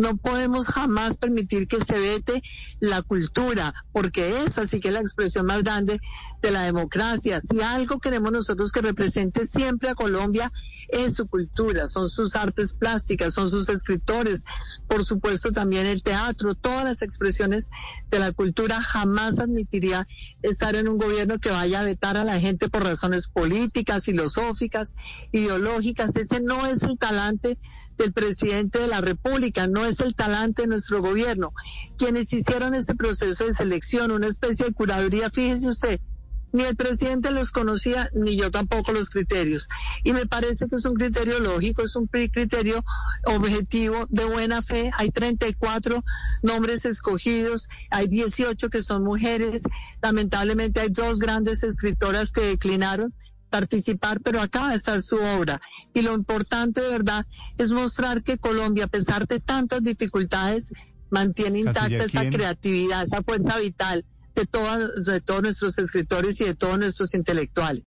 No podemos jamás permitir que se vete la cultura, porque esa sí que es la expresión más grande de la democracia. Si algo queremos nosotros que represente siempre a Colombia es su cultura, son sus artes plásticas, son sus escritores, por supuesto también el teatro, todas las expresiones de la cultura. Jamás admitiría estar en un gobierno que vaya a vetar a la gente por razones políticas, filosóficas, ideológicas. Ese no es el talante del presidente de la República, no es el talante de nuestro gobierno. Quienes hicieron este proceso de selección, una especie de curaduría, fíjese usted, ni el presidente los conocía, ni yo tampoco los criterios. Y me parece que es un criterio lógico, es un criterio objetivo de buena fe. Hay 34 nombres escogidos, hay 18 que son mujeres. Lamentablemente hay dos grandes escritoras que declinaron participar, pero acá va a estar su obra. Y lo importante de verdad es mostrar que Colombia, a pesar de tantas dificultades, mantiene intacta esa creatividad, esa fuerza vital de, todas, de todos nuestros escritores y de todos nuestros intelectuales.